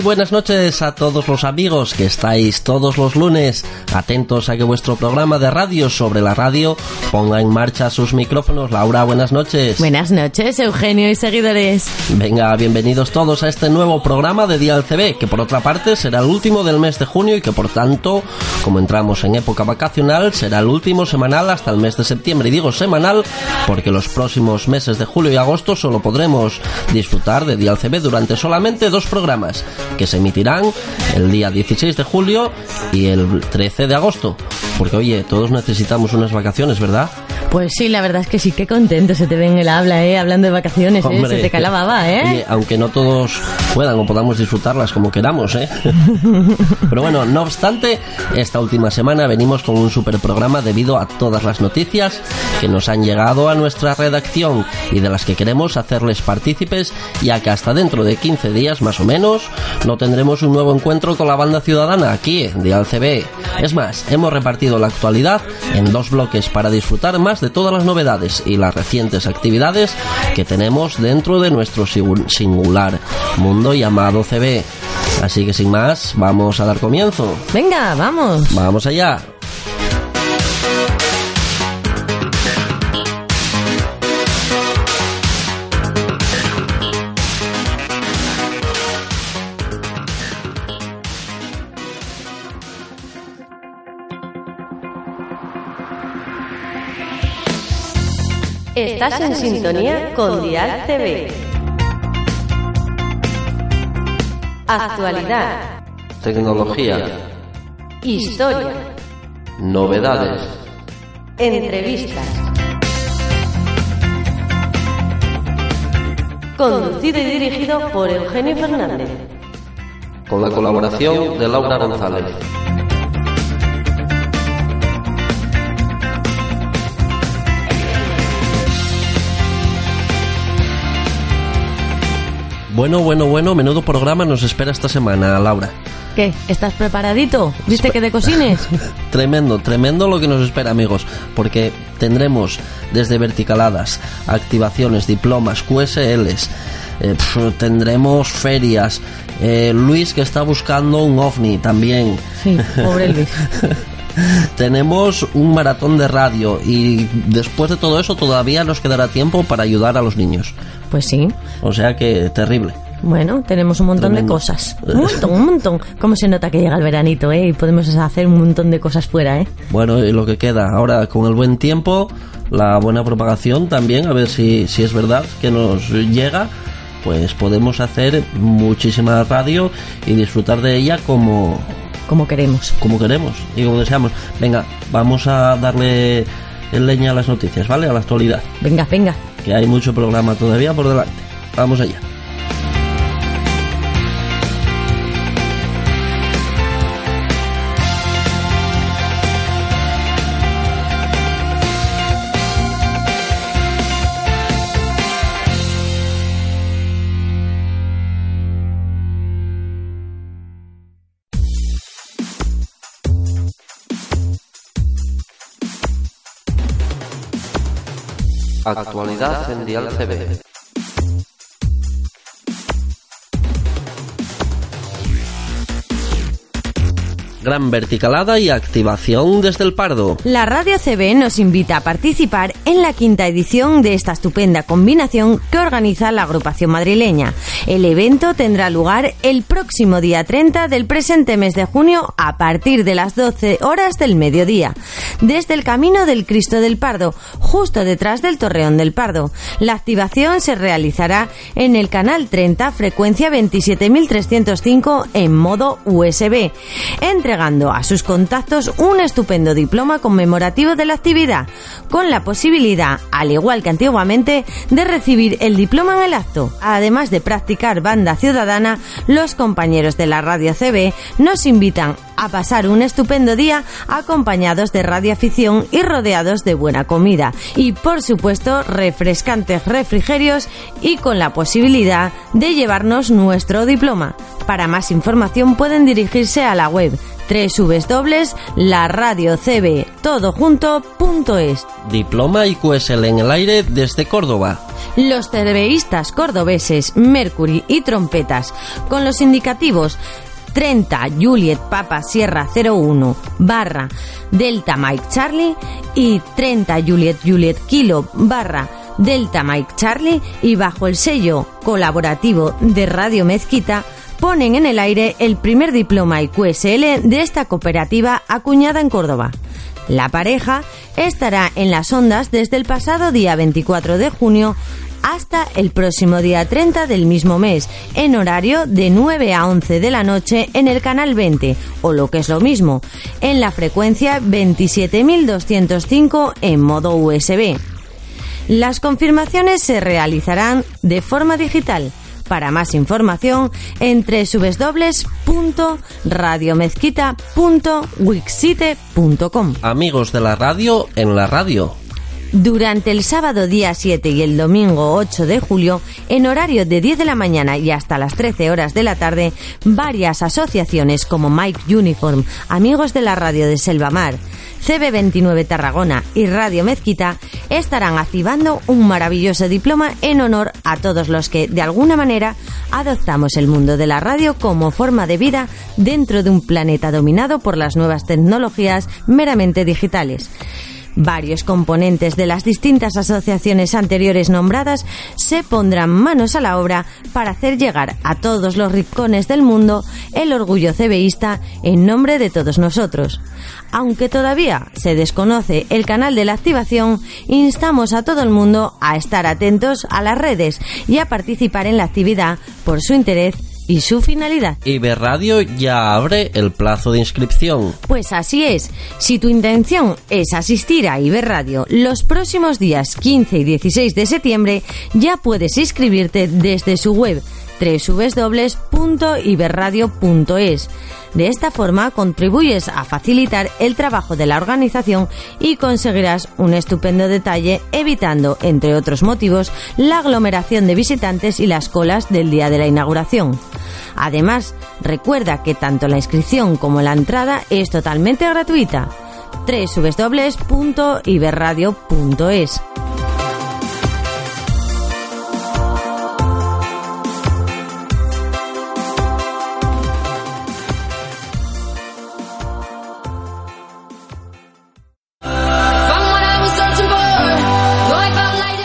Muy buenas noches a todos los amigos que estáis todos los lunes atentos a que vuestro programa de radio sobre la radio ponga en marcha sus micrófonos. Laura, buenas noches. Buenas noches, Eugenio y seguidores. Venga, bienvenidos todos a este nuevo programa de Dial CB, que por otra parte será el último del mes de junio y que por tanto, como entramos en época vacacional, será el último semanal hasta el mes de septiembre. Y digo semanal porque los próximos meses de julio y agosto solo podremos disfrutar de Dial CB durante solamente dos programas que se emitirán el día 16 de julio y el 13 de agosto. Porque oye, todos necesitamos unas vacaciones, ¿verdad? Pues sí, la verdad es que sí, qué contento se te ve en el habla, ¿eh? Hablando de vacaciones, ¿eh? Se te ¿eh? aunque no todos puedan o podamos disfrutarlas como queramos, ¿eh? Pero bueno, no obstante, esta última semana venimos con un super programa debido a todas las noticias que nos han llegado a nuestra redacción y de las que queremos hacerles partícipes, ya que hasta dentro de 15 días más o menos no tendremos un nuevo encuentro con la banda ciudadana aquí de Alcb. Es más, hemos repartido la actualidad en dos bloques para disfrutar más de todas las novedades y las recientes actividades que tenemos dentro de nuestro singular mundo llamado CB. Así que sin más, vamos a dar comienzo. Venga, vamos. Vamos allá. Estás en sintonía con Dial TV. Actualidad. Tecnología. Historia. Novedades. Entrevistas. Conducido y dirigido por Eugenio Fernández. Con la colaboración de Laura González. Bueno, bueno, bueno, menudo programa nos espera esta semana, Laura. ¿Qué? ¿Estás preparadito? ¿Viste que de cocines? tremendo, tremendo lo que nos espera, amigos, porque tendremos desde verticaladas, activaciones, diplomas, QSLs, eh, tendremos ferias, eh, Luis que está buscando un ovni también. Sí, pobre Luis. Tenemos un maratón de radio y después de todo eso todavía nos quedará tiempo para ayudar a los niños. Pues sí. O sea que terrible. Bueno, tenemos un montón de cosas. Un montón, un montón. ¿Cómo se nota que llega el veranito, eh? Y podemos hacer un montón de cosas fuera, eh. Bueno, y lo que queda ahora con el buen tiempo, la buena propagación también, a ver si, si es verdad que nos llega, pues podemos hacer muchísima radio y disfrutar de ella como... Como queremos. Como queremos y como deseamos. Venga, vamos a darle leña a las noticias, ¿vale? A la actualidad. Venga, venga que hay mucho programa todavía por delante. Vamos allá. Actualidad en Dial CB. Gran verticalada y activación desde el Pardo. La Radio CB nos invita a participar en la quinta edición de esta estupenda combinación que organiza la agrupación madrileña. El evento tendrá lugar el próximo día 30 del presente mes de junio a partir de las 12 horas del mediodía, desde el Camino del Cristo del Pardo, justo detrás del Torreón del Pardo. La activación se realizará en el canal 30 frecuencia 27305 en modo USB. Entre entregando a sus contactos un estupendo diploma conmemorativo de la actividad, con la posibilidad, al igual que antiguamente, de recibir el diploma en el acto. Además de practicar banda ciudadana, los compañeros de la Radio CB nos invitan a pasar un estupendo día acompañados de radioafición y rodeados de buena comida y por supuesto refrescantes refrigerios y con la posibilidad de llevarnos nuestro diploma. Para más información pueden dirigirse a la web www.laradiocb.todojunto.es Diploma IQSL en el aire desde Córdoba. Los cerveístas cordobeses Mercury y Trompetas, con los indicativos 30 Juliet Papa Sierra 01 barra Delta Mike Charlie y 30 Juliet Juliet Kilo barra Delta Mike Charlie y bajo el sello colaborativo de Radio Mezquita ponen en el aire el primer diploma IQSL de esta cooperativa acuñada en Córdoba. La pareja estará en las ondas desde el pasado día 24 de junio hasta el próximo día 30 del mismo mes, en horario de 9 a 11 de la noche en el canal 20, o lo que es lo mismo, en la frecuencia 27205 en modo USB. Las confirmaciones se realizarán de forma digital. Para más información, en www.radiomezquita.wixite.com. Amigos de la radio en la radio. Durante el sábado día 7 y el domingo 8 de julio, en horario de 10 de la mañana y hasta las 13 horas de la tarde, varias asociaciones como Mike Uniform, Amigos de la Radio de Selvamar, CB29 Tarragona y Radio Mezquita estarán activando un maravilloso diploma en honor a todos los que, de alguna manera, adoptamos el mundo de la radio como forma de vida dentro de un planeta dominado por las nuevas tecnologías meramente digitales. Varios componentes de las distintas asociaciones anteriores nombradas se pondrán manos a la obra para hacer llegar a todos los rincones del mundo el orgullo cebeísta en nombre de todos nosotros. Aunque todavía se desconoce el canal de la activación, instamos a todo el mundo a estar atentos a las redes y a participar en la actividad por su interés y su finalidad. Iberradio ya abre el plazo de inscripción. Pues así es. Si tu intención es asistir a Iberradio los próximos días 15 y 16 de septiembre, ya puedes inscribirte desde su web www.iberradio.es. De esta forma contribuyes a facilitar el trabajo de la organización y conseguirás un estupendo detalle evitando, entre otros motivos, la aglomeración de visitantes y las colas del día de la inauguración. Además, recuerda que tanto la inscripción como la entrada es totalmente gratuita. www.iberradio.es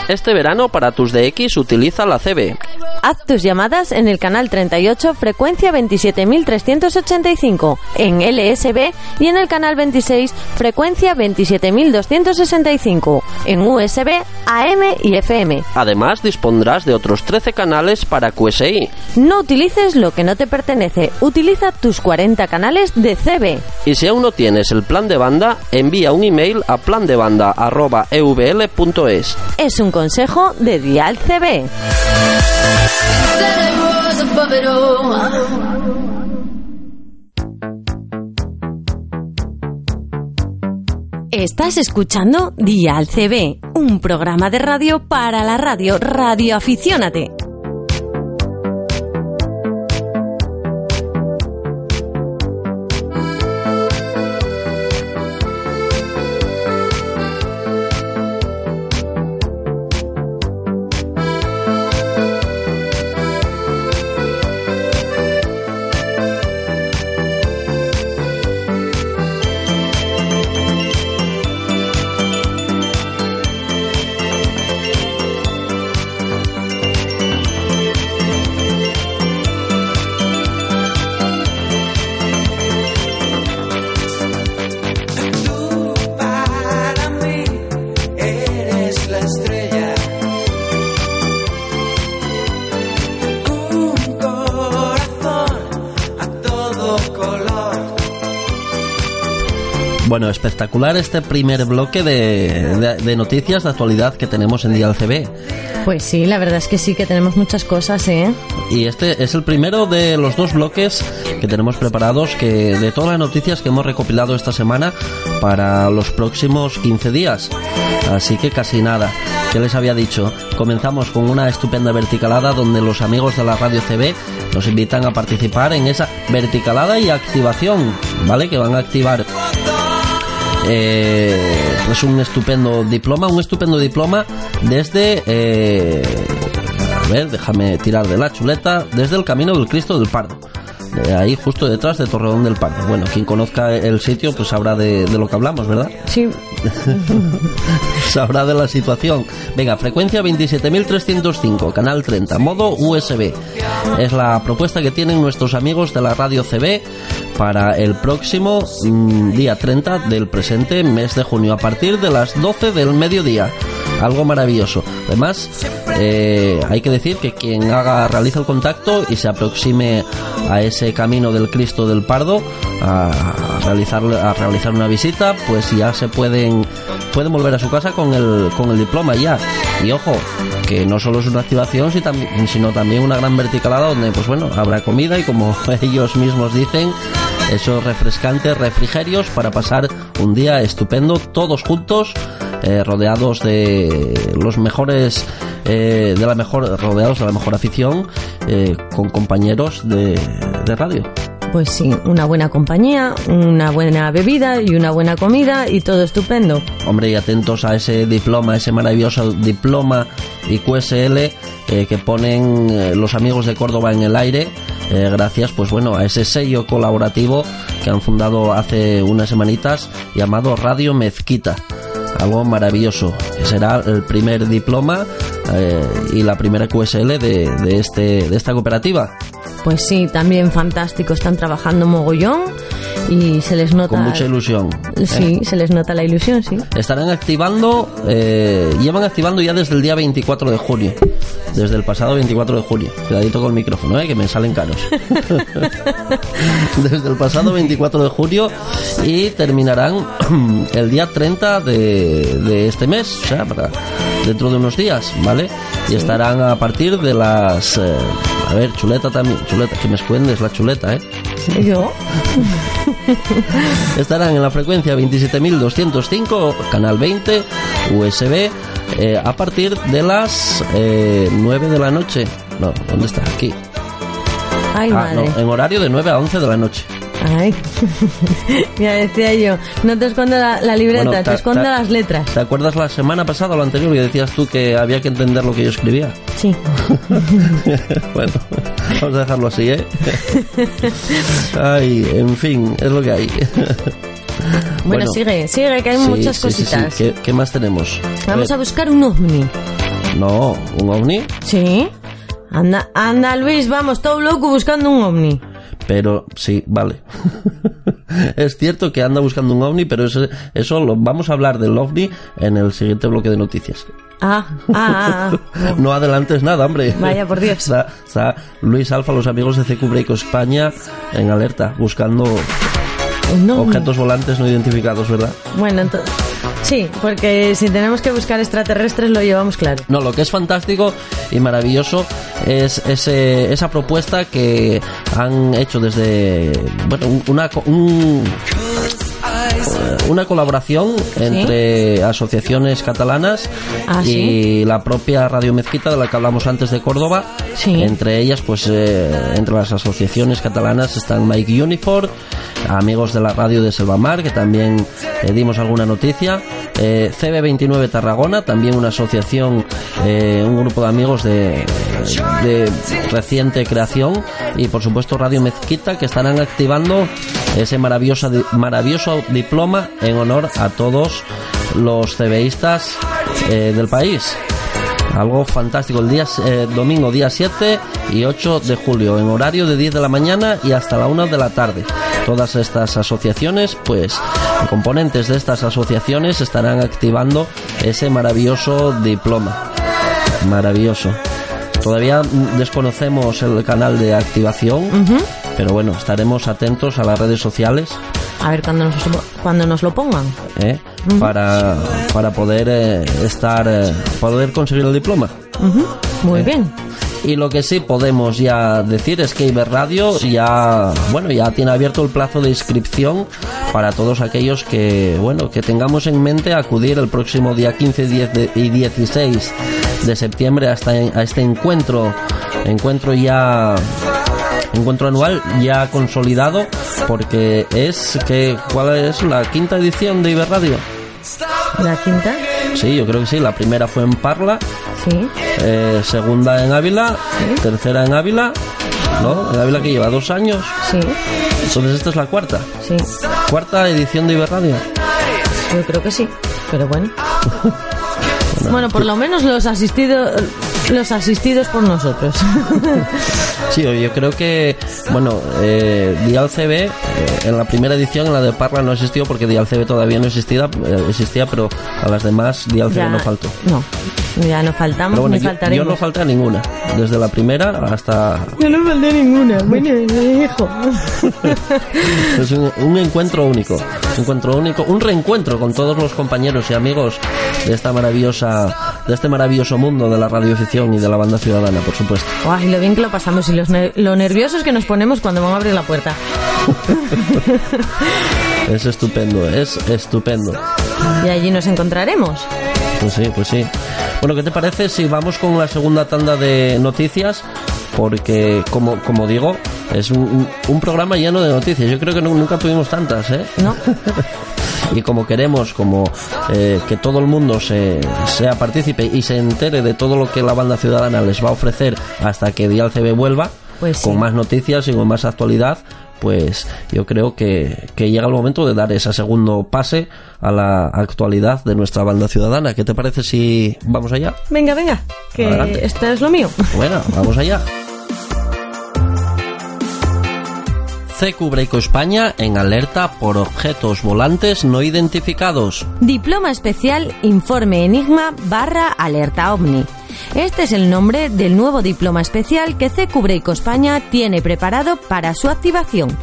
Este verano para tus DX utiliza la CB. Haz tus llamadas en el canal 38 frecuencia 27385 en LSB y en el canal 26 frecuencia 27265 en USB, AM y FM. Además dispondrás de otros 13 canales para QSI. No utilices lo que no te pertenece, utiliza tus 40 canales de CB. Y si aún no tienes el plan de banda, envía un email a plandebanda@evl.es. Es un consejo de Dial CB. Estás escuchando Dial CB, un programa de radio para la radio Radio Aficiónate. Bueno, espectacular este primer bloque de, de- de noticias de actualidad que tenemos en Dial CB. Pues sí, la verdad es que sí, que tenemos muchas cosas, ¿eh? Y este es el primero de los dos bloques que tenemos preparados que de todas las noticias que hemos recopilado esta semana para los próximos 15 días. Así que casi nada. ¿Qué les había dicho? Comenzamos con una estupenda verticalada donde los amigos de la radio CB nos invitan a participar en esa verticalada y activación, ¿vale? Que van a activar eh, es un estupendo diploma, un estupendo diploma desde, eh, a ver, déjame tirar de la chuleta, desde el Camino del Cristo del Pardo. Ahí justo detrás de Torreón del Pardo. Bueno, quien conozca el sitio pues sabrá de, de lo que hablamos, ¿verdad? Sí, sabrá de la situación. Venga, frecuencia 27.305, canal 30, modo USB. Es la propuesta que tienen nuestros amigos de la radio CB para el próximo mm, día 30 del presente mes de junio, a partir de las 12 del mediodía. Algo maravilloso. Además, eh, hay que decir que quien haga, realiza el contacto y se aproxime a ese camino del Cristo del Pardo a realizar, a realizar una visita, pues ya se pueden pueden volver a su casa con el, con el diploma ya. Y ojo, que no solo es una activación, sino también una gran verticalada donde, pues bueno, habrá comida y como ellos mismos dicen, esos refrescantes refrigerios para pasar un día estupendo, todos juntos, eh, rodeados de los mejores, eh, de la mejor, rodeados de la mejor afición, eh, con compañeros de, de radio. pues sí, una buena compañía, una buena bebida y una buena comida y todo estupendo. Hombre, y atentos a ese diploma, ese maravilloso diploma IQSL eh, que ponen los amigos de Córdoba en el aire, eh, gracias, pues bueno, a ese sello colaborativo que han fundado hace unas semanitas llamado Radio Mezquita. Algo maravilloso, será el primer diploma eh, y la primera QSL de, de, este, de esta cooperativa. Pues sí, también fantástico, están trabajando mogollón y se les nota... Con mucha ilusión. Sí, se les nota la ilusión, sí. Estarán activando, eh, llevan activando ya desde el día 24 de junio. Desde el pasado 24 de junio. Cuidadito con el micrófono, eh, que me salen caros. desde el pasado 24 de junio y terminarán el día 30 de, de este mes, o sea, para dentro de unos días, ¿vale? Y estarán a partir de las... eh, a ver, chuleta también, chuleta, que me escuendes la chuleta, ¿eh? Yo, Estarán en la frecuencia 27.205, canal 20, USB, eh, a partir de las eh, 9 de la noche. No, ¿dónde está? Aquí. ay Ah, no, madre. en horario de 9 a 11 de la noche. Ay, ya decía yo, no te escondo la, la libreta, Bueno, te ta- las letras. ¿Te acuerdas la semana pasada o la anterior que decías tú que había que entender lo que yo escribía? Sí. bueno, vamos a dejarlo así, ¿eh? Ay, en fin, es lo que hay. Bueno, sigue, sigue, que hay sí, muchas sí, sí, sí. cositas. ¿Qué, qué más tenemos? Vamos a buscar un ovni. No, un ovni. ¿Sí? Anda, anda Luis, vamos, todo loco buscando un ovni. Pero sí, vale. es cierto que anda buscando un ovni, pero eso, eso lo vamos a hablar del ovni en el siguiente bloque de noticias. Ah, ah, ah, ah. No adelantes nada, hombre. Vaya, por Dios. Está, está Luis Alfa, los amigos de CQ Break España, en alerta, buscando objetos volantes no identificados, ¿verdad? Bueno, entonces... Sí, porque si tenemos que buscar extraterrestres lo llevamos claro. No, lo que es fantástico y maravilloso es ese, esa propuesta que han hecho desde bueno un- una co- un- una colaboración entre asociaciones catalanas Ah, y ¿sí? la propia Radio Mezquita de la que hablamos antes de Córdoba. Sí. Entre ellas, pues eh, entre las asociaciones catalanas están Mike Unifor, amigos de la radio de Selvamar, que también eh, dimos alguna noticia, eh, CB29 Tarragona, también una asociación, eh, un grupo de amigos de, de reciente creación, y por supuesto Radio Mezquita, que estarán activando ese maravilloso, maravilloso diploma en honor a todos los CBistas eh, del país. Algo fantástico, el día eh, domingo día 7 y 8 de julio, en horario de 10 de la mañana y hasta la 1 de la tarde. Todas estas asociaciones, pues, componentes de estas asociaciones estarán activando ese maravilloso diploma. Maravilloso. Todavía desconocemos el canal de activación, pero bueno, estaremos atentos a las redes sociales A ver cuando nos, cuando nos lo pongan. ¿eh? para, para poder eh, estar, eh, poder conseguir el diploma. Muy bien. Y lo que sí podemos ya decir es que Iber Radio ya, bueno, ya tiene abierto el plazo de inscripción para todos aquellos que, bueno, que tengamos en mente acudir el próximo día 15 10 de- y 16 de septiembre hasta a este encuentro, encuentro ya encuentro anual ya consolidado porque es que ¿cuál es la quinta edición de Iber Radio? La quinta. Sí, yo creo que sí, la primera fue en Parla, Sí. eh, segunda en Ávila, tercera en Ávila, ¿no? En Ávila que lleva dos años, Sí. entonces esta es la cuarta, Sí. cuarta edición de Iberradio. Yo creo que sí. Pero bueno. Bueno, por lo menos los asistidos los asistidos por nosotros. Sí, yo creo que, bueno, eh, Dial CB, eh, en la primera edición, en la de Parla no existió porque Dial CB todavía no existía, eh, existía pero a las demás Dial CB no faltó. No, ya no faltamos Pero bueno, ni yo, yo faltaremos. no falté a ninguna, desde la primera hasta... Yo no falté ninguna. Bueno, hijo. Es un, un encuentro único, un encuentro único, un reencuentro con todos los compañeros y amigos de esta maravillosa, de este maravilloso mundo de la radioficción y de la banda ciudadana, por supuesto. Ay, lo bien que lo pasamos y los ne- lo nerviosos que nos ponemos cuando van a abrir la puerta. Es estupendo, es estupendo. Y allí nos encontraremos. Pues sí, pues sí. Bueno, ¿qué te parece si vamos con la segunda tanda de noticias? Porque, como, como digo, es un, un- programa lleno de noticias. Yo creo que nu- nunca tuvimos tantas, ¿eh? ¿No? y como queremos como eh, que todo el mundo se, sea partícipe y se entere de todo lo que la banda ciudadana les va a ofrecer hasta que Dial CB vuelva Pues sí. con más noticias y con más actualidad pues yo creo que, que llega el momento de dar ese segundo pase a la actualidad de nuestra banda ciudadana ¿qué te parece si vamos allá? Venga, venga, que Adelante. esto es lo mío. Bueno, vamos allá. CQ Breiko España en alerta por objetos volantes no identificados. Diploma especial Informe Enigma barra Alerta OVNI. Este es el nombre del nuevo diploma especial que CQ Breiko España tiene preparado para su activación.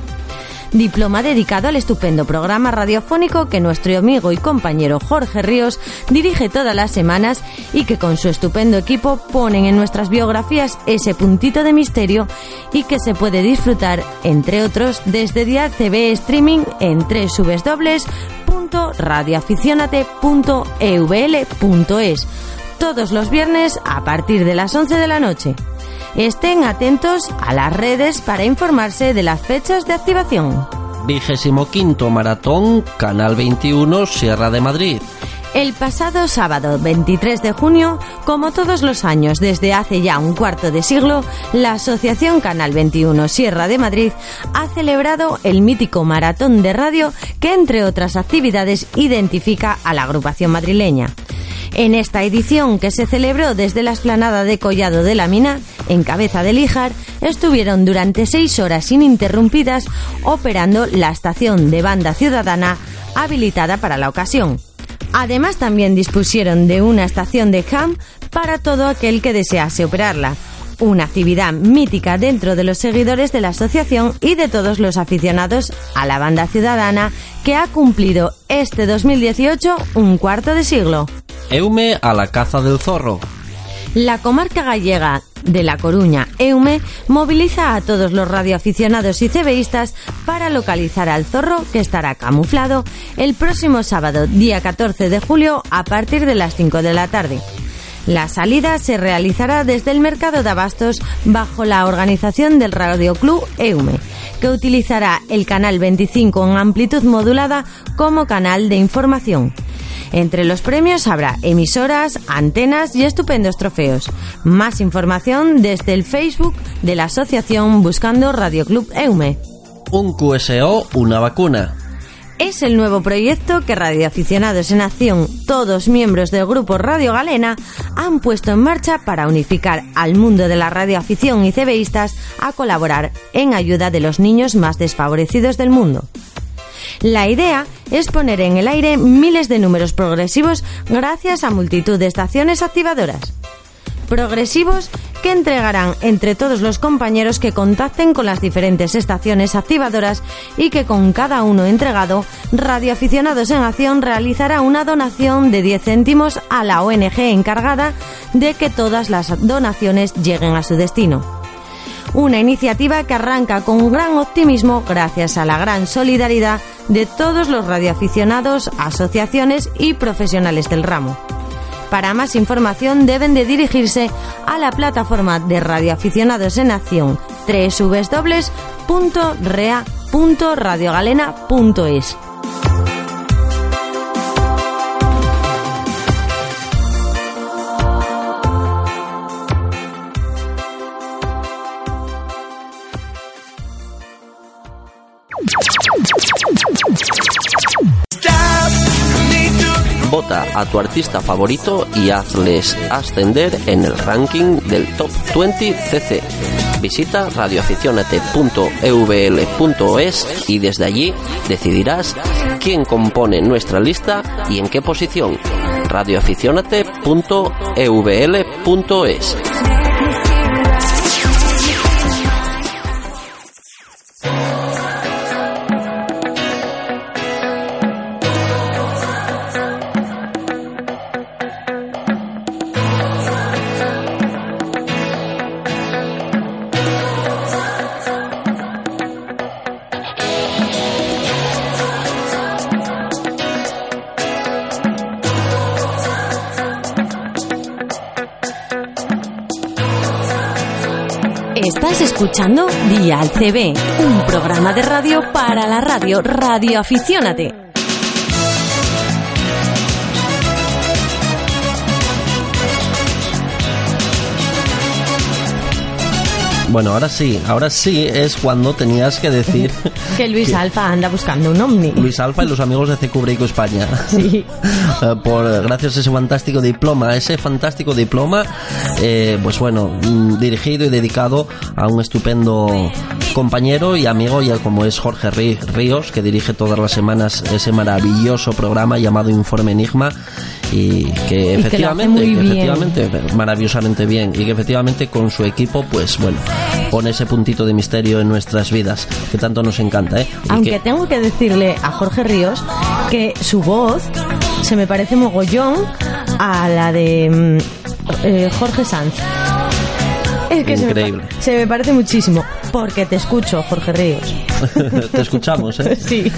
Diploma dedicado al estupendo programa radiofónico que nuestro amigo y compañero Jorge Ríos dirige todas las semanas y que con su estupendo equipo ponen en nuestras biografías ese puntito de misterio y que se puede disfrutar, entre otros, desde Dial TV Streaming en www.radioaficionate.evl.es todos los viernes a partir de las 11 de la noche. Estén atentos a las redes para informarse de las fechas de activación. Vigésimo quinto Maratón Canal 21 Sierra de Madrid. El pasado sábado 23 de junio, como todos los años desde hace ya un cuarto de siglo, la Asociación Canal 21 Sierra de Madrid ha celebrado el mítico maratón de radio que, entre otras actividades, identifica a la agrupación madrileña. En esta edición, que se celebró desde la explanada de Collado de la Mina, en cabeza de Líjar, estuvieron durante seis horas ininterrumpidas operando la estación de banda ciudadana habilitada para la ocasión. Además, también dispusieron de una estación de ham para todo aquel que desease operarla. Una actividad mítica dentro de los seguidores de la asociación y de todos los aficionados a la banda ciudadana que ha cumplido este 2018 un cuarto de siglo. Eume a la caza del zorro. La comarca gallega de La Coruña, EUME, moviliza a todos los radioaficionados y CBistas para localizar al zorro que estará camuflado el próximo sábado, día 14 de julio, a partir de las 5 de la tarde. La salida se realizará desde el mercado de abastos bajo la organización del Radio Club EUME, que utilizará el canal 25 en amplitud modulada como canal de información. Entre los premios habrá emisoras, antenas y estupendos trofeos. Más información desde el Facebook de la asociación buscando Radio Club EUME. Un QSO, una vacuna. Es el nuevo proyecto que radioaficionados en acción, todos miembros del grupo Radio Galena, han puesto en marcha para unificar al mundo de la radioafición y CBistas a colaborar en ayuda de los niños más desfavorecidos del mundo. La idea es poner en el aire miles de números progresivos gracias a multitud de estaciones activadoras. progresivos que entregarán entre todos los compañeros que contacten con las diferentes estaciones activadoras y que con cada uno entregado, Radioaficionados en Acción realizará una donación de 10 céntimos a la ONG encargada de que todas las donaciones lleguen a su destino. Una iniciativa que arranca con gran optimismo gracias a la gran solidaridad de todos los radioaficionados, asociaciones y profesionales del ramo. Para más información deben de dirigirse a la plataforma de radioaficionados en acción www.rea.radiogalena.es. Vota a tu artista favorito y hazles ascender en el ranking del Top 20 CC. Visita radioaficionate.evl.es y desde allí decidirás quién compone nuestra lista y en qué posición. radioaficionate.evl.es Estás escuchando Dial CB, un programa de radio para la radio Radio Aficiónate. Bueno, ahora sí, ahora sí es cuando tenías que decir Que Luis Alfa anda buscando un ovni. Luis Alfa y los amigos de Break España. Sí. Eh, por gracias a ese fantástico diploma, ese fantástico diploma, eh, pues bueno, mm, dirigido y dedicado a un estupendo compañero y amigo, ya como es Jorge Rí- Ríos, que dirige todas las semanas ese maravilloso programa llamado Informe Enigma y que Y efectivamente, bien. efectivamente, maravillosamente bien y que efectivamente con su equipo, pues bueno, pone ese puntito de misterio en nuestras vidas que tanto nos encanta, ¿eh? Aunque que- tengo que decirle a Jorge Ríos que su voz se me parece mogollón a la de mm, eh, Jorge Sanz. Es que se me, Increíble. se me parece muchísimo. Porque te escucho, Jorge Ríos. te escuchamos, ¿eh? Sí.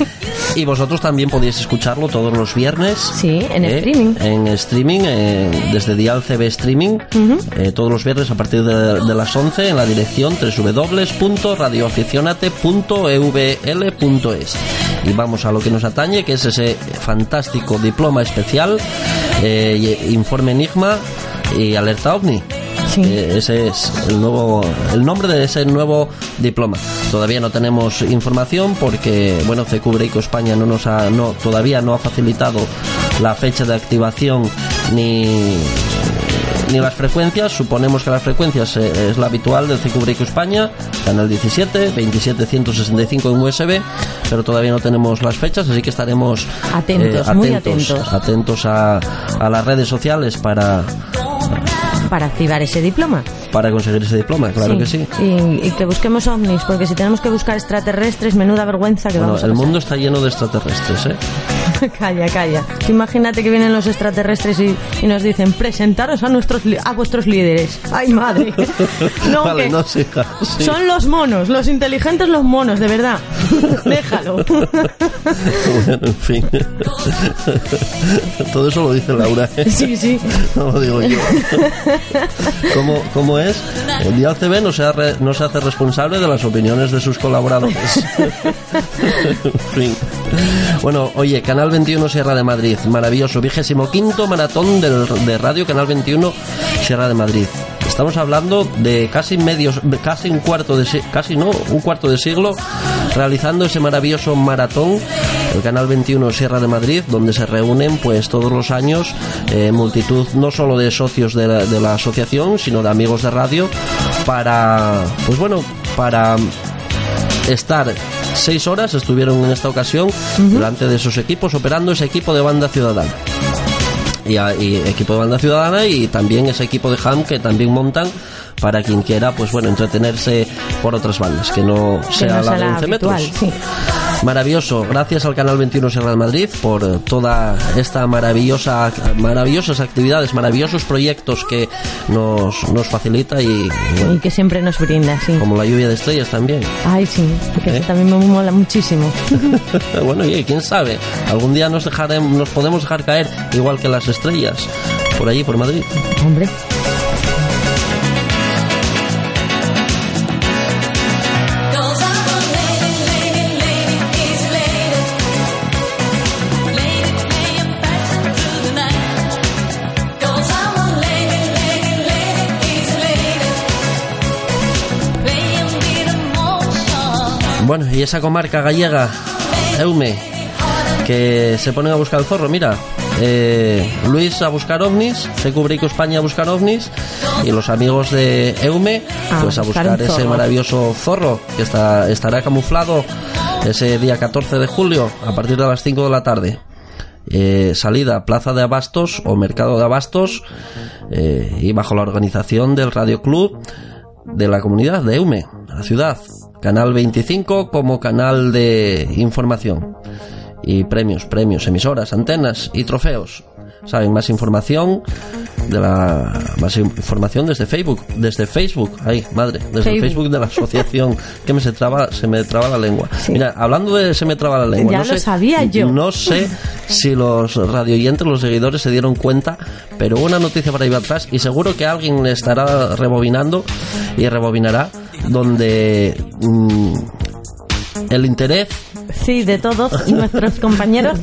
Y vosotros también podéis escucharlo todos los viernes. Sí, en ¿eh? streaming. En streaming, eh, desde Dial CB Streaming, eh, todos los viernes a partir de, de las 11 en la dirección www.radioaficionate.evl.es. Y vamos a lo que nos atañe, que es ese fantástico diploma especial, Informe Enigma y Alerta OVNI. Sí. Ese es el nuevo el nombre de ese nuevo diploma. Todavía no tenemos información porque bueno, CQ España no nos ha no todavía no ha facilitado la fecha de activación ni ni las frecuencias, suponemos que las frecuencias eh, es la habitual del CQ España, canal 17, 27165 en USB, pero todavía no tenemos las fechas, así que estaremos eh, Atentos, muy atentos. atentos a, a las redes sociales para, Para activar ese diploma. para conseguir ese diploma, claro que sí. Y, y que busquemos ovnis, porque si tenemos que buscar extraterrestres, menuda vergüenza que Bueno, vamos a el pasar. mundo está lleno de extraterrestres, ¿eh? calla, calla. Imagínate que vienen los extraterrestres y, y nos dicen, presentaros a nuestros a vuestros líderes. ¡Ay, madre! No, vale, no sigas. sí. son los monos, los inteligentes los monos, de verdad. Déjalo. Bueno, en fin. Todo eso lo dice Laura, ¿eh? Sí, sí. No lo digo yo. ¿Cómo, cómo es? El Dial CB no se, ha- no se hace responsable de las opiniones de sus colaboradores. En fin. Bueno, oye, Canal 21 Sierra de Madrid, maravilloso, vigésimo quinto maratón del- de Radio Canal 21 Sierra de Madrid. Estamos hablando de casi medios, de casi un cuarto de si- casi no, un cuarto de siglo realizando ese maravilloso maratón el canal 21 Sierra de Madrid donde se reúnen pues todos los años eh, multitud no solo de socios de la, de la asociación sino de amigos de radio para pues bueno para estar seis horas estuvieron en esta ocasión delante de esos equipos operando ese equipo de banda ciudadana. Y, a- y equipo de banda ciudadana y también ese equipo de ham que también montan para quien quiera pues bueno entretenerse por otras bandas que no Que sea no la de la 11 habitual, metros. sí. Maravilloso, gracias al canal 21 Sierra de Madrid por eh, toda esta maravillosa, maravillosas actividades, maravillosos proyectos que nos, nos facilita y bueno, Y que siempre nos brinda, sí. como la lluvia de estrellas también. Ay, sí, que ¿Eh? eso también me mola muchísimo. bueno, y quién sabe, algún día nos dejaremos, nos podemos dejar caer igual que las estrellas por allí, por Madrid. Hombre. Bueno, y esa comarca gallega, Eume, que se ponen a buscar el zorro, mira. eh, Luis a buscar ovnis, Cecubrico España a buscar ovnis y los amigos de Eume pues a buscar ese maravilloso zorro que está, estará camuflado ese día 14 de julio a partir de las 5 de la tarde. Eh, salida Plaza de Abastos o Mercado de Abastos eh, y bajo la organización del Radio Club de la comunidad de Eume, la ciudad. Canal 25 como canal de información. Y premios, premios, emisoras, antenas y trofeos. Saben más información de la más información desde Facebook, desde Facebook, ay, madre, desde Facebook. Facebook de la asociación que me se traba se me traba la lengua. Mira, hablando de se me traba la lengua, Ya no lo sé- sabía yo. No sé si los radioyentes, los seguidores se dieron cuenta, pero una noticia por ahí atrás y seguro que alguien estará rebobinando y rebobinará donde mm, el interés, Sí, de todos nuestros compañeros.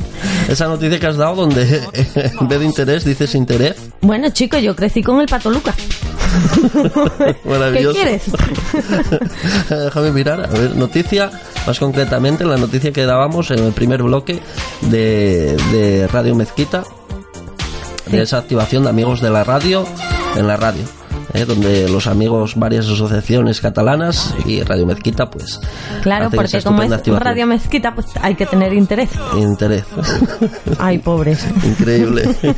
esa noticia que has dado donde en vez de interés dices interés, Bueno, chicos, yo crecí con el Pato Lucas. ¿Qué quieres? Déjame mirar, a ver, noticia, más concretamente la noticia que dábamos en el primer bloque de, de Radio Mezquita, de esa activación de amigos de la radio en la radio. Eh, donde los amigos, varias asociaciones catalanas y Radio Mezquita, pues. Claro, porque como es activación. Radio Mezquita, pues hay que tener interés. Interés. Ay, pobres. Increíble.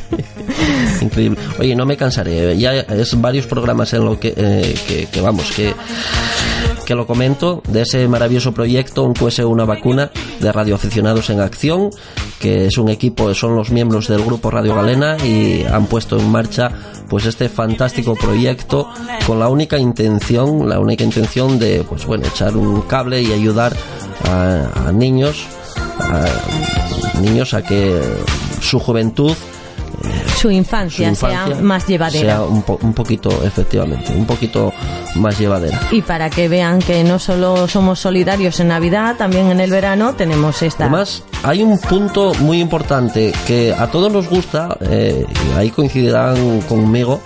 Increíble. Oye, no me cansaré. Ya es varios programas en lo que, eh, que, que vamos, que, que lo comento, de ese maravilloso proyecto, un QS una vacuna de radioaficionados en acción, que es un equipo, son los miembros del grupo Radio Galena y han puesto en marcha pues este fantástico proyecto con la única intención, la única intención de pues bueno, echar un cable y ayudar a, a niños a niños a que su juventud Su infancia, su infancia sea más llevadera. sea un, po- un poquito efectivamente un poquito más llevadera Y para que vean que no solo somos solidarios en Navidad, también en el verano tenemos esta. Además, hay un punto muy importante que a todos nos gusta, eh, y ahí coincidirán conmigo,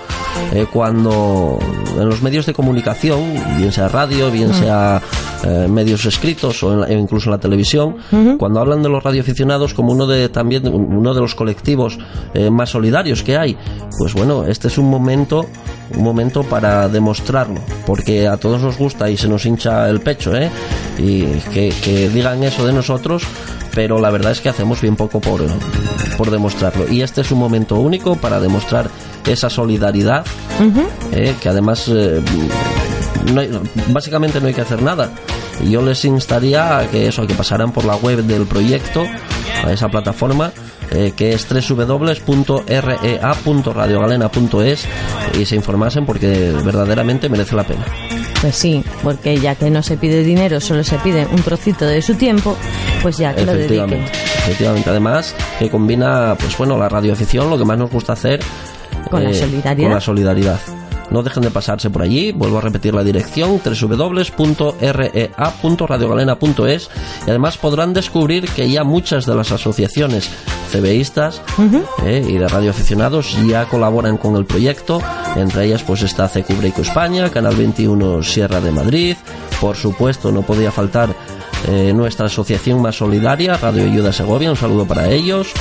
eh, cuando en los medios de comunicación, bien sea radio, bien sea eh, medios escritos o, en la- o incluso en la televisión, cuando hablan de los radioaficionados como uno de también uno de los colectivos eh, más solidarios que hay, pues bueno, este es un momento un momento para demostrarlo, porque a todos nos gusta y se nos hincha el pecho, ¿eh? Y que, que digan eso de nosotros, pero la verdad es que hacemos bien poco por, por demostrarlo. Y este es un momento único para demostrar esa solidaridad, ¿eh? que además eh, no hay- básicamente no hay que hacer nada. Yo les instaría a que eso, a que pasaran por la web del proyecto, a esa plataforma, eh, que es www.rea.radiogalena.es y se informasen porque verdaderamente merece la pena. Pues sí, porque ya que no se pide dinero, solo se pide un trocito de su tiempo, pues ya que lo dediquen. Efectivamente, efectivamente. Además, que combina, pues bueno, la radioafición, lo que más nos gusta hacer Con la solidaridad. Con la solidaridad. No dejen de pasarse por allí, vuelvo a repetir la dirección, www.rea.radiogalena.es y además podrán descubrir que ya muchas de las asociaciones CBistas eh, y de radioaficionados ya colaboran con el proyecto, entre ellas pues está CQ Breiko España, Canal 21 Sierra de Madrid, por supuesto no podía faltar eh, nuestra asociación más solidaria, Radio Ayuda Segovia, un saludo para ellos.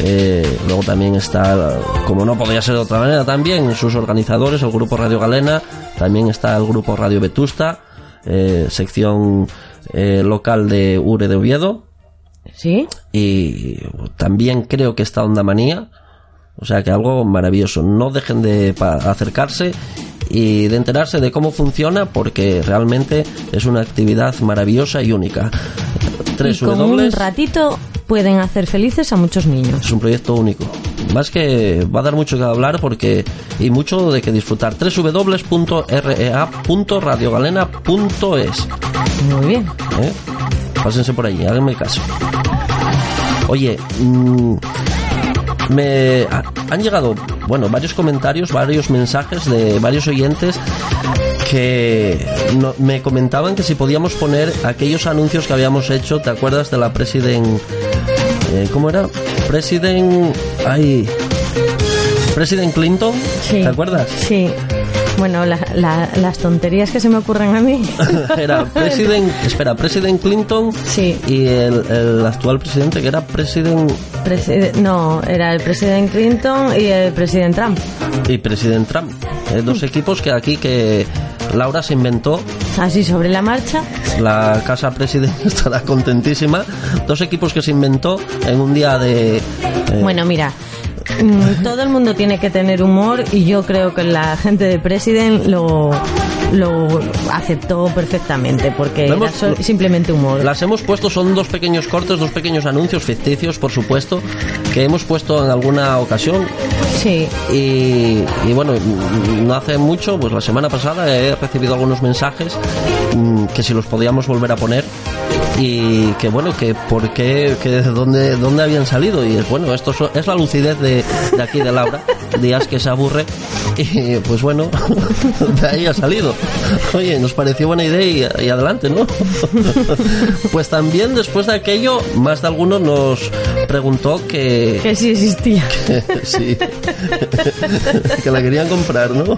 Eh, luego también está, como no podía ser de otra manera, también sus organizadores, el Grupo Radio Galena, también está el Grupo Radio Vetusta, eh, sección eh, local de Ure de Oviedo, ¿Sí? y también creo que está Onda Manía. O sea que algo maravilloso. No dejen de acercarse y de enterarse de cómo funciona porque realmente es una actividad maravillosa y única. Tres y con un ratito pueden hacer felices a muchos niños. es un proyecto único. Más que va a dar mucho que hablar porque y mucho de que disfrutar. www.rea.radiogalena.es Muy bien. ¿eh? Pásense por ahí, háganme caso. Oye, mm, me ha- han llegado, bueno, varios comentarios, varios mensajes de varios oyentes que no- me comentaban que si podíamos poner aquellos anuncios que habíamos hecho, ¿te acuerdas de la President... eh, ¿Cómo era? President... Ay... President Clinton, Sí. ¿te acuerdas? Sí. Bueno, la- la- las tonterías que se me ocurren a mí. era President... Espera, President Clinton Sí. y el, el actual presidente que era President... Preside- no, era el presidente Clinton y el presidente Trump. y President Trump. Eh, dos equipos que aquí que Laura se inventó. Así sobre la marcha. La casa presidente estará contentísima. Dos equipos que se inventó en un día de... eh, Bueno, mira, todo el mundo tiene que tener humor y yo creo que la gente de President lo, lo aceptó perfectamente porque Lo era hemos- so- simplemente humor. Las hemos puesto, son dos pequeños cortes, dos pequeños anuncios ficticios, por supuesto, que hemos puesto en alguna ocasión. Sí, Y, y bueno, mm, no hace mucho, pues la semana pasada he recibido algunos mensajes mm, que si los podíamos volver a poner y que bueno, que por qué, que de dónde, dónde habían salido. Y es bueno, esto es la lucidez de, de aquí de Laura, días que se aburre y pues bueno, de ahí ha salido. Oye, nos pareció buena idea y, y adelante, ¿no? Pues también después de aquello, más de alguno nos preguntó que, que sí existía. sí. que la querían comprar, ¿no?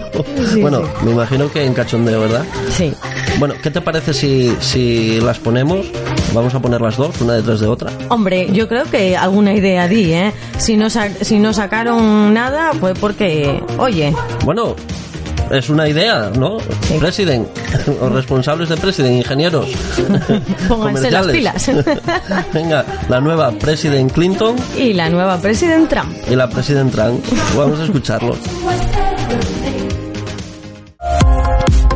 Sí, bueno, sí. me imagino que en cachondeo, ¿verdad? Sí. Bueno, ¿qué te parece si, si las ponemos? Vamos a poner las dos, una detrás de otra. Hombre, yo creo que alguna idea di, ¿eh? Si no, sa- si no sacaron nada fue porque, oye, Bueno, es una idea, ¿no? Sí. President, o responsables de President, ingenieros. Pónganse las comerciales. Venga, la nueva President Clinton y la nueva President Trump. y la President Trump. Vamos a escucharlo.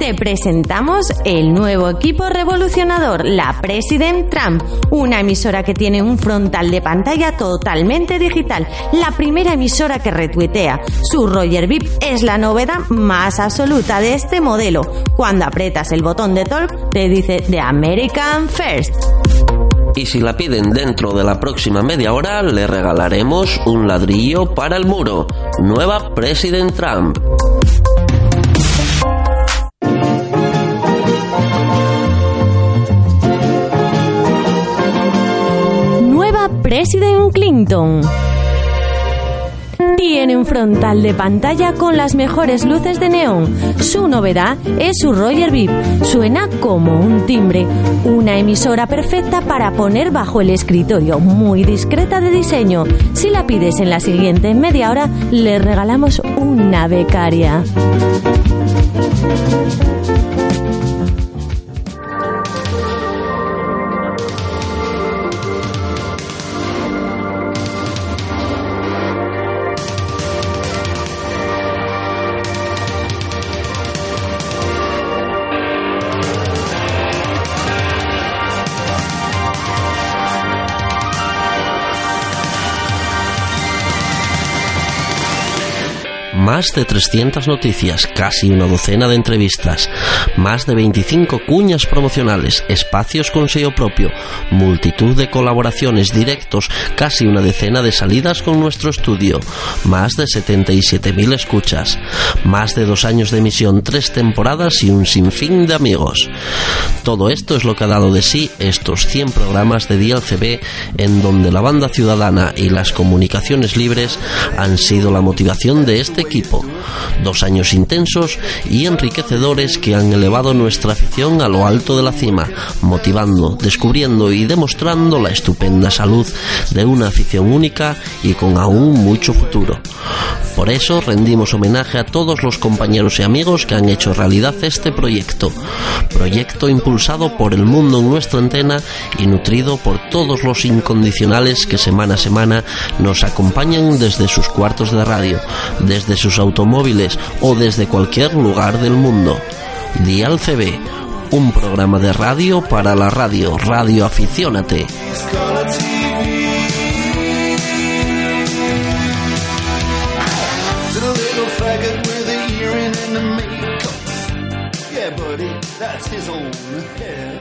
Te presentamos el nuevo equipo revolucionador, la President Trump, una emisora que tiene un frontal de pantalla totalmente digital, la primera emisora que retuitea. Su Roger VIP es la novedad más absoluta de este modelo. Cuando aprietas el botón de talk, te dice The American First. Y si la piden dentro de la próxima media hora, le regalaremos un ladrillo para el muro. Nueva President Trump. President Clinton. Tiene un frontal de pantalla con las mejores luces de neón. Su novedad es su Roger VIP. Suena como un timbre. Una emisora perfecta para poner bajo el escritorio, muy discreta de diseño. Si la pides en la siguiente media hora, le regalamos una becaria. Más de 300 noticias, casi una docena de entrevistas, más de 25 cuñas promocionales, espacios con sello propio, multitud de colaboraciones directos, casi una decena de salidas con nuestro estudio, más de 77.000 escuchas, más de dos años de emisión, tres temporadas y un sinfín de amigos. Todo esto es lo que ha dado de sí estos 100 programas de DLCB en donde la banda ciudadana y las comunicaciones libres han sido la motivación de este equipo. Dos años intensos y enriquecedores que han elevado nuestra afición a lo alto de la cima, motivando, descubriendo y demostrando la estupenda salud de una afición única y con aún mucho futuro. Por eso rendimos homenaje a todos los compañeros y amigos que han hecho realidad este proyecto. Proyecto impulsado por el mundo en nuestra antena y nutrido por todos los incondicionales que semana a semana nos acompañan desde sus cuartos de radio, desde sus automóviles o desde cualquier lugar del mundo. Dial CB, un programa de radio para la radio, Radio Aficiónate. That's his own own.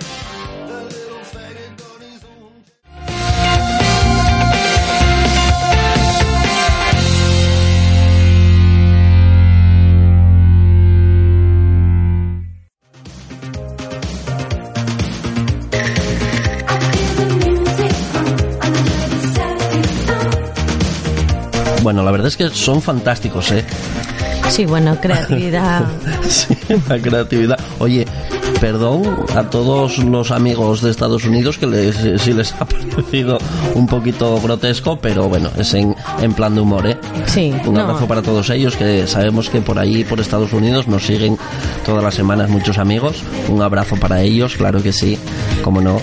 Bueno, la verdad es que son fantásticos, ¿eh? Sí, bueno, creatividad. Sí, la creatividad. Oye, perdón a todos los amigos de Estados Unidos que les, si les ha parecido un poquito grotesco, pero bueno, es en, en plan de humor, ¿eh? Sí, Un no. abrazo para todos ellos, que sabemos que por ahí, por Estados Unidos, nos siguen todas las semanas muchos amigos. Un abrazo para ellos, claro que sí, como no.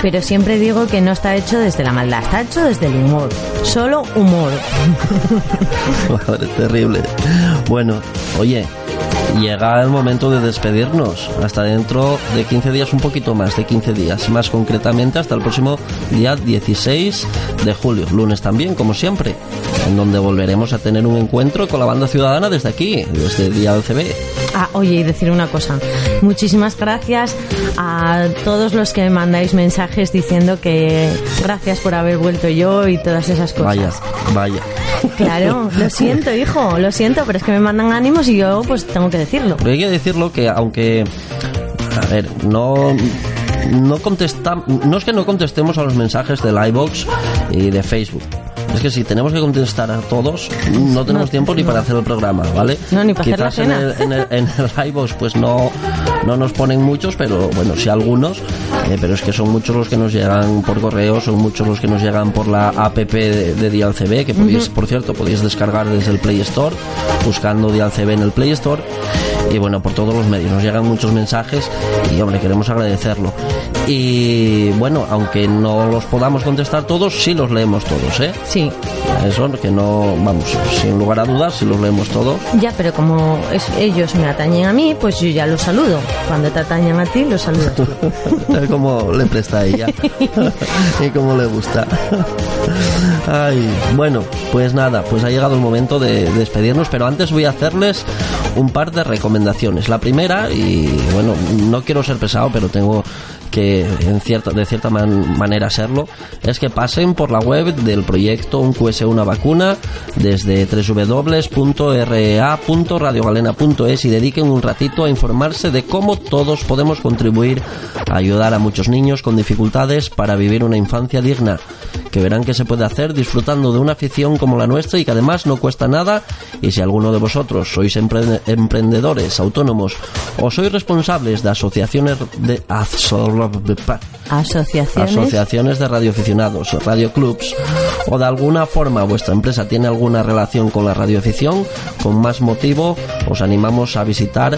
Pero siempre digo que no está hecho desde la maldad, está hecho desde el humor. Solo humor. Madre, terrible. Bueno, oye, llega el momento de despedirnos. Hasta dentro de 15 días, un poquito más de 15 días. Más concretamente, hasta el próximo día 16 de julio. Lunes también, como siempre. En donde volveremos a tener un encuentro con la banda ciudadana desde aquí, desde Día del CB. Ah, oye, y decir una cosa. Muchísimas gracias a todos los que me mandáis mensajes diciendo que gracias por haber vuelto yo y todas esas cosas. Vaya, vaya. Claro, lo siento, hijo, lo siento, pero es que me mandan ánimos y yo pues tengo que decirlo. Pero hay que decirlo que aunque a ver, no no contestam- no es que no contestemos a los mensajes del iBox y de Facebook. Es que si tenemos que contestar a todos, no tenemos No, tiempo ni no. para hacer el programa, ¿vale? No, ni para hacer la Quizás en el, en, el, en el iVoox, pues no, no nos ponen muchos, pero bueno, sí algunos. eh, pero es que son muchos los que nos llegan por correo, son muchos los que nos llegan por la app de, de Dial CB, que podéis, por cierto, podéis descargar desde el Play Store, buscando Dial CB en el Play Store. Y bueno, por todos los medios nos llegan muchos mensajes y hombre, queremos agradecerlo. Y bueno, aunque no los podamos contestar todos, sí los leemos todos, ¿eh? Sí, Eso, que no, vamos, sin lugar a dudas, si los leemos todos. ya, pero como es- ellos me atañen a mí, pues yo ya los saludo. Cuando te atañan a ti, los. Es como le presta a ella y como le gusta. Ay, bueno, pues nada, pues ha llegado el momento de despedirnos, pero antes voy a hacerles un par de recomendaciones. La primera, y bueno, no quiero ser pesado, pero tengo que en cierta, de cierta man- manera serlo, es que pasen por la web del proyecto Un QS Una Vacuna desde www.rea.radiogalena.es y dediquen un ratito a informarse de cómo todos podemos contribuir a ayudar a muchos niños con dificultades para vivir una infancia digna, que verán que se puede hacer disfrutando de una afición como la nuestra y que además no cuesta nada. Y si alguno de vosotros sois empre- emprendedores, autónomos o sois responsables de asociaciones de aso- Asociaciones. asociaciones de radioaficionados, radioclubs o de alguna forma vuestra empresa tiene alguna relación con la radioafición, con más motivo os animamos a visitar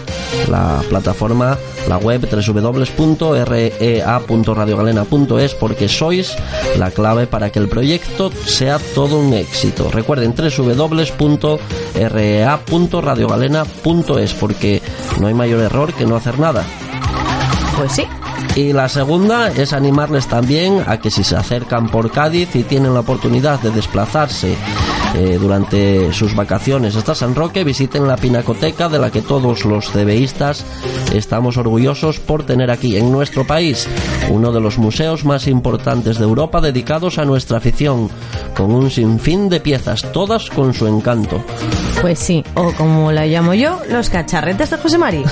la plataforma, la web www.rea.radiogalena.es porque sois la clave para que el proyecto sea todo un éxito. Recuerden www.rea.radiogalena.es porque no hay mayor error que no hacer nada. Pues sí. Y la segunda es animarles también a que si se acercan por Cádiz y tienen la oportunidad de desplazarse eh, durante sus vacaciones hasta San Roque, visiten la pinacoteca de la que todos los cebeístas estamos orgullosos por tener aquí en nuestro país uno de los museos más importantes de Europa dedicados a nuestra afición, con un sinfín de piezas, todas con su encanto. Pues sí, o como la llamo yo, los cacharretes de José María.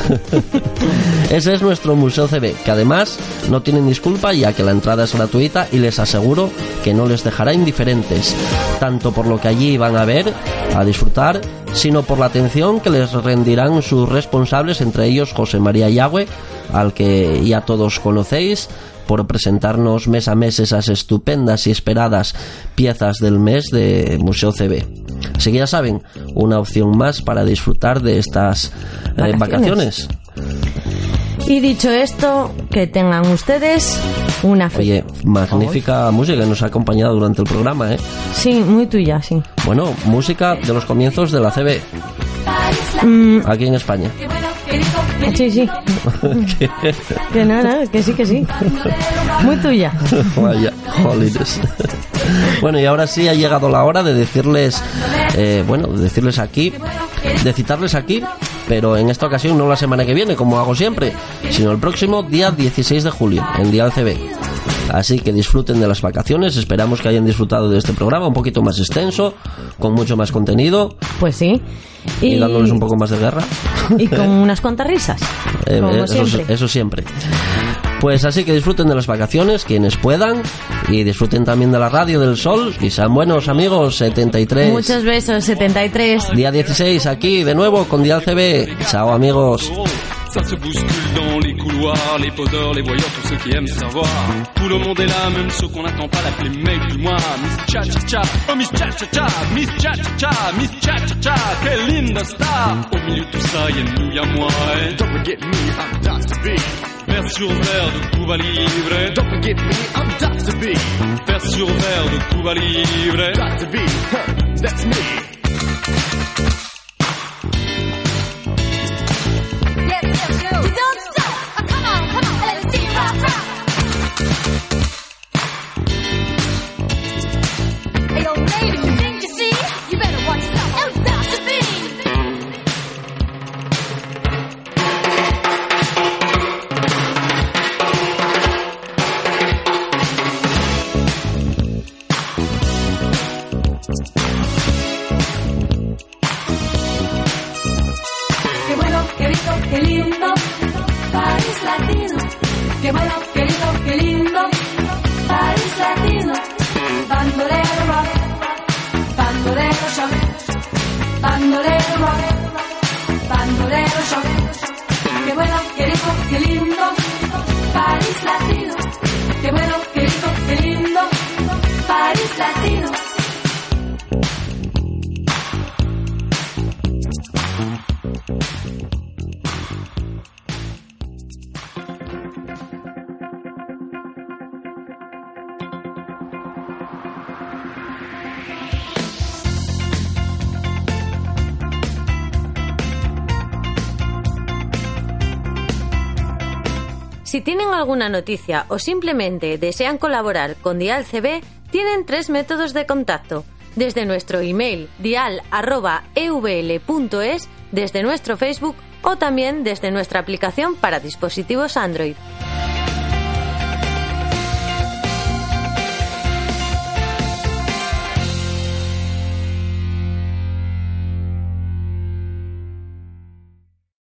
Ese es nuestro Museo CB, que además no tienen disculpa ya que la entrada es gratuita y les aseguro que no les dejará indiferentes, tanto por lo que allí van a ver, a disfrutar, sino por la atención que les rendirán sus responsables, entre ellos José María Yagüe, al que ya todos conocéis, por presentarnos mes a mes esas estupendas y esperadas piezas del mes de Museo CB. Así que ya saben, una opción más para disfrutar de estas eh, Vacaciones. vacaciones. Y dicho esto, que tengan ustedes Una fe- Oye, magnífica música que nos ha acompañado durante el programa, ¿eh? Sí, muy tuya, sí. Bueno, música de los comienzos de la CB, Mm, aquí en España. sí, sí. que no, no, que sí, que sí. Muy tuya. Vaya, jolines. Bueno, y ahora sí ha llegado la hora de decirles, eh, bueno, de decirles aquí, de citarles aquí, pero en esta ocasión no la semana que viene, como hago siempre, sino el próximo día 16 de julio, en Dial CB. Así que disfruten de las vacaciones, esperamos que hayan disfrutado de este programa, un poquito más extenso, con mucho más contenido Pues sí. y, dándoles un poco más de guerra. y con unas cuantas risas. Eh, como eh, eso, siempre. eso siempre. Pues así que disfruten de las vacaciones, quienes puedan, y disfruten también de la radio del sol, y sean buenos amigos, 73. Muchos besos, 73. Día 16, aquí de nuevo con Dial CB. Chao amigos. Ça se bouscule dans les couloirs, les poseurs, les voyeurs, tous ceux qui aiment savoir. Tout le monde est là, même ceux qu'on n'attend pas d'appeler mec du mois. Miss Cha Cha Cha, oh Miss Cha Cha Cha, Miss Cha Cha Cha, Miss Cha Cha Cha, quelle linda star. Au milieu de tout ça, y'a nous, y'a moi. Don't forget me, I'm Dr. B. Vers sur verre de Cuba Libre. Don't forget me, I'm Dr. B. Vers sur verre de Cuba Libre. Dr. B, huh, that's me. Yes, yes, yo. Qué bueno, qué rico, qué lindo, país latino. Bandolero rock, bandolero shock, bandolero rock, bandolero shock. Qué bueno, qué rico, qué lindo, país latino. Qué bueno, qué tienen alguna noticia o simplemente desean colaborar con Dial CB, tienen tres métodos de contacto. Desde nuestro email dial.evl.es, desde nuestro Facebook o también desde nuestra aplicación para dispositivos Android.